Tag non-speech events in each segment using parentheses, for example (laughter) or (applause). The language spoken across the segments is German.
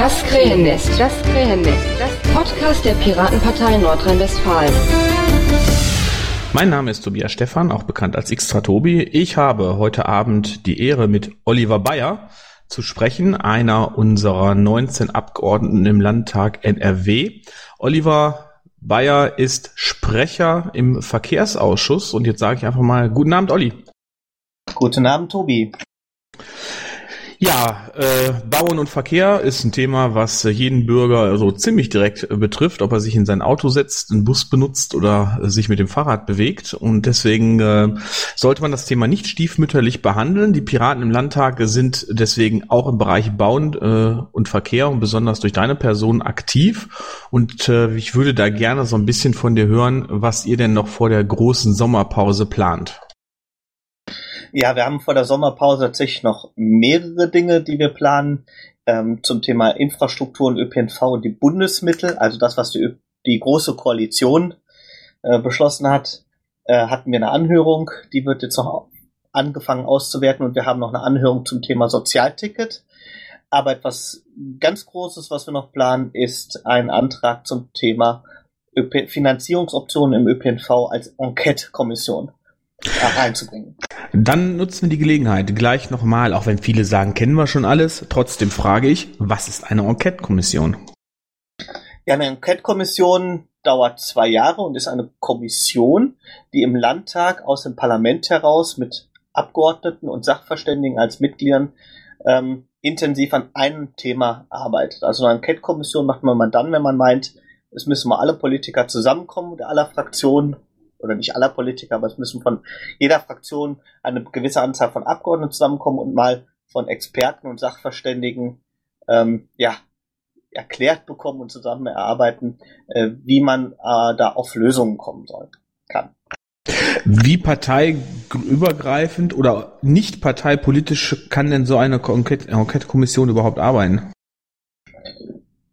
Das Krähennest. Das Krähennest. Das Podcast der Piratenpartei Nordrhein-Westfalen. Mein Name ist Tobias Stephan, auch bekannt als Xtra Tobi. Ich habe heute Abend die Ehre, mit Oliver Bayer zu sprechen, einer unserer 19 Abgeordneten im Landtag NRW. Oliver Bayer ist Sprecher im Verkehrsausschuss und jetzt sage ich einfach mal guten Abend, Olli. Guten Abend, Tobi. Ja, äh, Bauen und Verkehr ist ein Thema, was jeden Bürger so ziemlich direkt betrifft, ob er sich in sein Auto setzt, einen Bus benutzt oder sich mit dem Fahrrad bewegt. Und deswegen äh, sollte man das Thema nicht stiefmütterlich behandeln. Die Piraten im Landtag sind deswegen auch im Bereich Bauen äh, und Verkehr und besonders durch deine Person aktiv. Und äh, ich würde da gerne so ein bisschen von dir hören, was ihr denn noch vor der großen Sommerpause plant. Ja, wir haben vor der Sommerpause tatsächlich noch mehrere Dinge, die wir planen. Ähm, zum Thema Infrastruktur und ÖPNV und die Bundesmittel, also das, was die, die große Koalition äh, beschlossen hat, äh, hatten wir eine Anhörung, die wird jetzt noch angefangen auszuwerten und wir haben noch eine Anhörung zum Thema Sozialticket. Aber etwas ganz Großes, was wir noch planen, ist ein Antrag zum Thema Finanzierungsoptionen im ÖPNV als Enquete-Kommission reinzubringen. Dann nutzen wir die Gelegenheit gleich nochmal, auch wenn viele sagen, kennen wir schon alles. Trotzdem frage ich, was ist eine Enquete-Kommission? Ja, eine Enquete-Kommission dauert zwei Jahre und ist eine Kommission, die im Landtag aus dem Parlament heraus mit Abgeordneten und Sachverständigen als Mitgliedern ähm, intensiv an einem Thema arbeitet. Also eine Enquete-Kommission macht man mal dann, wenn man meint, es müssen mal alle Politiker zusammenkommen, der aller Fraktionen oder nicht aller Politiker, aber es müssen von jeder Fraktion eine gewisse Anzahl von Abgeordneten zusammenkommen und mal von Experten und Sachverständigen ähm, ja, erklärt bekommen und zusammen erarbeiten, äh, wie man äh, da auf Lösungen kommen soll, kann. Wie parteiübergreifend oder nicht parteipolitisch kann denn so eine Enquete-Kommission überhaupt arbeiten?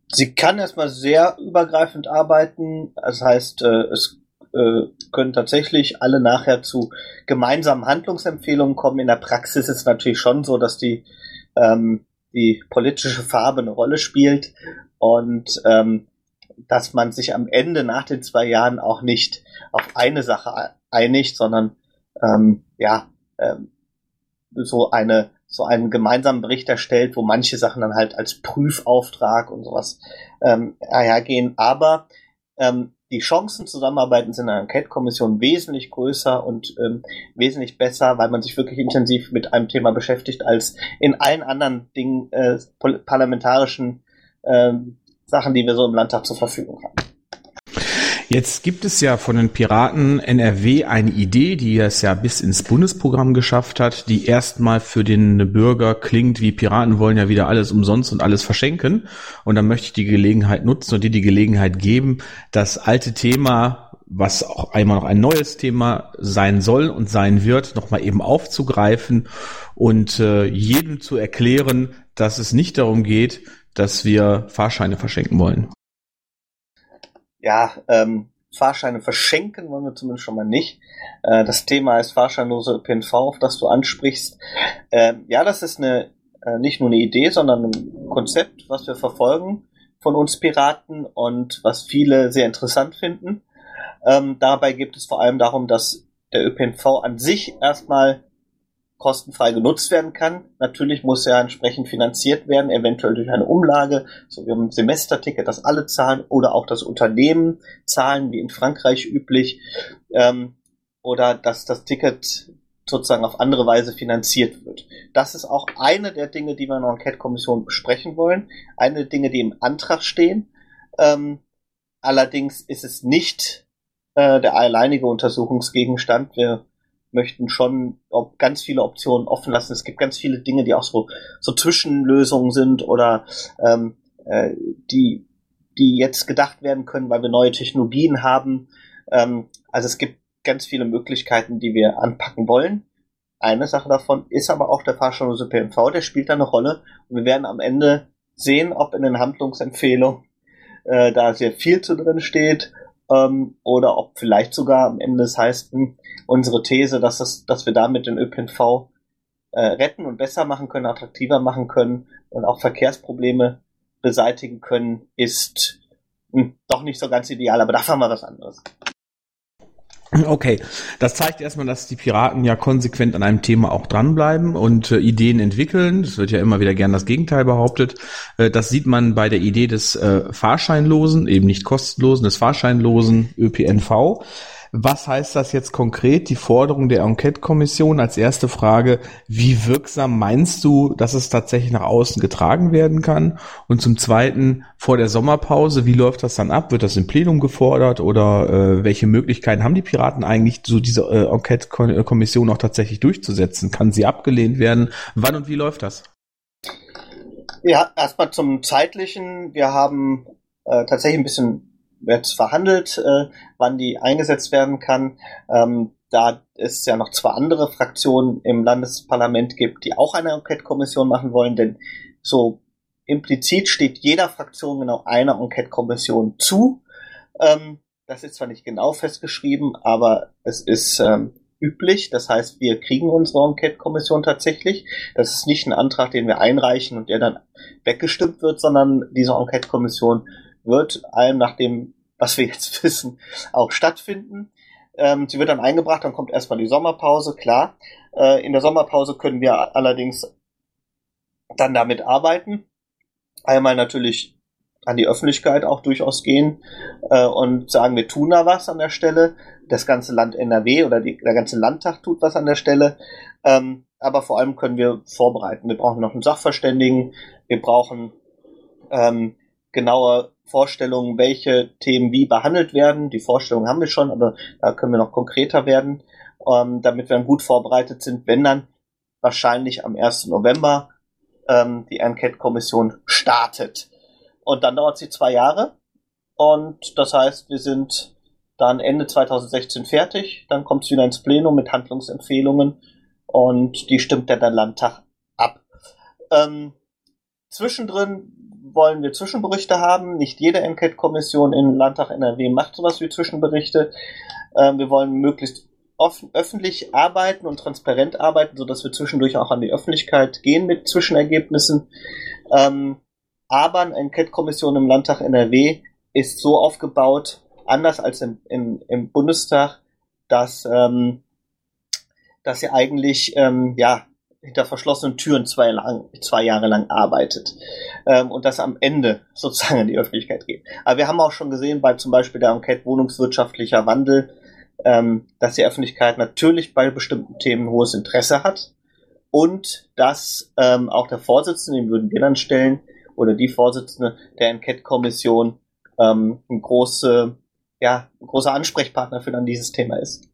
Sie kann erstmal sehr übergreifend arbeiten. Das heißt, äh, es äh, können tatsächlich alle nachher zu gemeinsamen Handlungsempfehlungen kommen. In der Praxis ist natürlich schon so, dass die, ähm, die politische Farbe eine Rolle spielt und ähm, dass man sich am Ende nach den zwei Jahren auch nicht auf eine Sache einigt, sondern ähm, ja ähm, so eine so einen gemeinsamen Bericht erstellt, wo manche Sachen dann halt als Prüfauftrag und sowas ähm, hergehen. Aber ähm, die Chancen zusammenarbeiten in einer Enquete-Kommission wesentlich größer und ähm, wesentlich besser, weil man sich wirklich intensiv mit einem Thema beschäftigt, als in allen anderen Dingen, äh, parlamentarischen äh, Sachen, die wir so im Landtag zur Verfügung haben. Jetzt gibt es ja von den Piraten NRW eine Idee, die es ja bis ins Bundesprogramm geschafft hat, die erstmal für den Bürger klingt, wie Piraten wollen ja wieder alles umsonst und alles verschenken. Und dann möchte ich die Gelegenheit nutzen und dir die Gelegenheit geben, das alte Thema, was auch einmal noch ein neues Thema sein soll und sein wird, nochmal eben aufzugreifen und äh, jedem zu erklären, dass es nicht darum geht, dass wir Fahrscheine verschenken wollen ja, ähm, Fahrscheine verschenken wollen wir zumindest schon mal nicht. Äh, das Thema ist fahrscheinlose ÖPNV, auf das du ansprichst. Äh, ja, das ist eine äh, nicht nur eine Idee, sondern ein Konzept, was wir verfolgen von uns Piraten und was viele sehr interessant finden. Ähm, dabei geht es vor allem darum, dass der ÖPNV an sich erstmal kostenfrei genutzt werden kann. Natürlich muss er entsprechend finanziert werden, eventuell durch eine Umlage, so wie ein Semesterticket, das alle zahlen oder auch das Unternehmen zahlen, wie in Frankreich üblich, ähm, oder dass das Ticket sozusagen auf andere Weise finanziert wird. Das ist auch eine der Dinge, die wir in der Enquete-Kommission besprechen wollen. Eine der Dinge, die im Antrag stehen. Ähm, allerdings ist es nicht äh, der alleinige Untersuchungsgegenstand. Wir möchten schon ganz viele Optionen offen lassen. Es gibt ganz viele Dinge, die auch so, so Zwischenlösungen sind oder ähm, äh, die, die jetzt gedacht werden können, weil wir neue Technologien haben. Ähm, also es gibt ganz viele Möglichkeiten, die wir anpacken wollen. Eine Sache davon ist aber auch der fahrscheinlose PMV, der spielt da eine Rolle. Und wir werden am Ende sehen, ob in den Handlungsempfehlungen äh, da sehr viel zu drin steht ähm, oder ob vielleicht sogar am Ende es heißt, hm, unsere These, dass, es, dass wir damit den ÖPNV äh, retten und besser machen können, attraktiver machen können und auch Verkehrsprobleme beseitigen können, ist hm, doch nicht so ganz ideal, aber dafür haben wir was anderes. Okay, das zeigt erstmal, dass die Piraten ja konsequent an einem Thema auch dranbleiben und äh, Ideen entwickeln. Es wird ja immer wieder gern das Gegenteil behauptet. Äh, das sieht man bei der Idee des äh, Fahrscheinlosen, eben nicht kostenlosen, des Fahrscheinlosen ÖPNV. Was heißt das jetzt konkret? Die Forderung der Enquete-Kommission als erste Frage, wie wirksam meinst du, dass es tatsächlich nach außen getragen werden kann? Und zum Zweiten, vor der Sommerpause, wie läuft das dann ab? Wird das im Plenum gefordert oder äh, welche Möglichkeiten haben die Piraten eigentlich, so diese äh, Enquete-Kommission auch tatsächlich durchzusetzen? Kann sie abgelehnt werden? Wann und wie läuft das? Ja, erstmal zum zeitlichen. Wir haben äh, tatsächlich ein bisschen wird verhandelt, äh, wann die eingesetzt werden kann. Ähm, da es ja noch zwei andere Fraktionen im Landesparlament gibt, die auch eine Enquete-Kommission machen wollen, denn so implizit steht jeder Fraktion genau einer Enquete-Kommission zu. Ähm, das ist zwar nicht genau festgeschrieben, aber es ist ähm, üblich. Das heißt, wir kriegen unsere Enquete-Kommission tatsächlich. Das ist nicht ein Antrag, den wir einreichen und der dann weggestimmt wird, sondern diese Enquete-Kommission wird allem nach dem, was wir jetzt (laughs) wissen, auch stattfinden. Ähm, sie wird dann eingebracht, dann kommt erstmal die Sommerpause, klar. Äh, in der Sommerpause können wir allerdings dann damit arbeiten. Einmal natürlich an die Öffentlichkeit auch durchaus gehen äh, und sagen, wir tun da was an der Stelle. Das ganze Land NRW oder die, der ganze Landtag tut was an der Stelle. Ähm, aber vor allem können wir vorbereiten. Wir brauchen noch einen Sachverständigen. Wir brauchen ähm, genaue Vorstellungen, welche Themen wie behandelt werden. Die Vorstellungen haben wir schon, aber da können wir noch konkreter werden, ähm, damit wir dann gut vorbereitet sind, wenn dann wahrscheinlich am 1. November ähm, die Enquete-Kommission startet. Und dann dauert sie zwei Jahre. Und das heißt, wir sind dann Ende 2016 fertig. Dann kommt es wieder ins Plenum mit Handlungsempfehlungen und die stimmt dann der Landtag ab. Ähm, zwischendrin wollen wir Zwischenberichte haben. Nicht jede Enquete-Kommission im Landtag NRW macht sowas wie Zwischenberichte. Ähm, wir wollen möglichst öffentlich arbeiten und transparent arbeiten, sodass wir zwischendurch auch an die Öffentlichkeit gehen mit Zwischenergebnissen. Ähm, aber eine Enquete-Kommission im Landtag NRW ist so aufgebaut, anders als im, im, im Bundestag, dass, ähm, dass sie eigentlich ähm, ja, hinter verschlossenen Türen zwei, lang, zwei Jahre lang arbeitet ähm, und das am Ende (laughs) sozusagen in die Öffentlichkeit geht. Aber wir haben auch schon gesehen bei zum Beispiel der Enquete Wohnungswirtschaftlicher Wandel, ähm, dass die Öffentlichkeit natürlich bei bestimmten Themen hohes Interesse hat und dass ähm, auch der Vorsitzende, den würden wir dann stellen, oder die Vorsitzende der Enquete-Kommission ähm, ein, große, ja, ein großer Ansprechpartner für dann dieses Thema ist.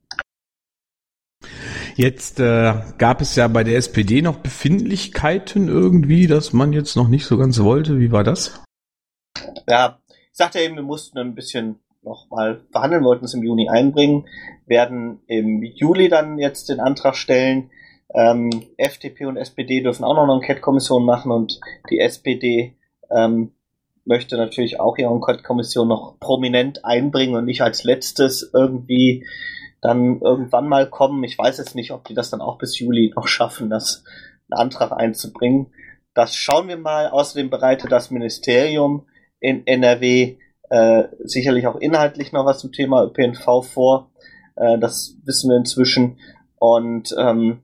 Jetzt äh, gab es ja bei der SPD noch Befindlichkeiten irgendwie, dass man jetzt noch nicht so ganz wollte. Wie war das? Ja, ich sagte eben, wir mussten ein bisschen noch mal verhandeln, wollten es im Juni einbringen, werden im Juli dann jetzt den Antrag stellen. Ähm, FDP und SPD dürfen auch noch eine Enquete-Kommission machen und die SPD ähm, möchte natürlich auch ihre Enquete-Kommission noch prominent einbringen und nicht als letztes irgendwie dann irgendwann mal kommen. Ich weiß jetzt nicht, ob die das dann auch bis Juli noch schaffen, das einen Antrag einzubringen. Das schauen wir mal. Außerdem bereitet das Ministerium in NRW äh, sicherlich auch inhaltlich noch was zum Thema ÖPNV vor. Äh, das wissen wir inzwischen. Und ähm,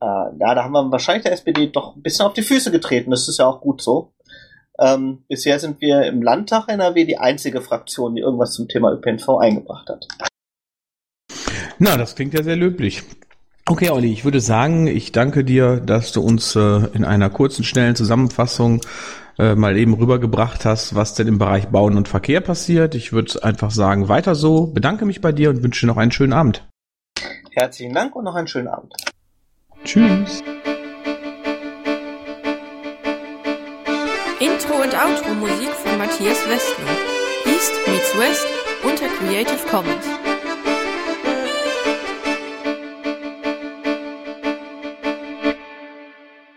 äh, ja, da haben wir wahrscheinlich der SPD doch ein bisschen auf die Füße getreten. Das ist ja auch gut so. Ähm, bisher sind wir im Landtag NRW die einzige Fraktion, die irgendwas zum Thema ÖPNV eingebracht hat. Na, das klingt ja sehr löblich. Okay, Olli, ich würde sagen, ich danke dir, dass du uns äh, in einer kurzen, schnellen Zusammenfassung äh, mal eben rübergebracht hast, was denn im Bereich Bauen und Verkehr passiert. Ich würde einfach sagen, weiter so, bedanke mich bei dir und wünsche dir noch einen schönen Abend. Herzlichen Dank und noch einen schönen Abend. Tschüss. Intro und Outro Musik von Matthias Westner. East meets West unter Creative Commons.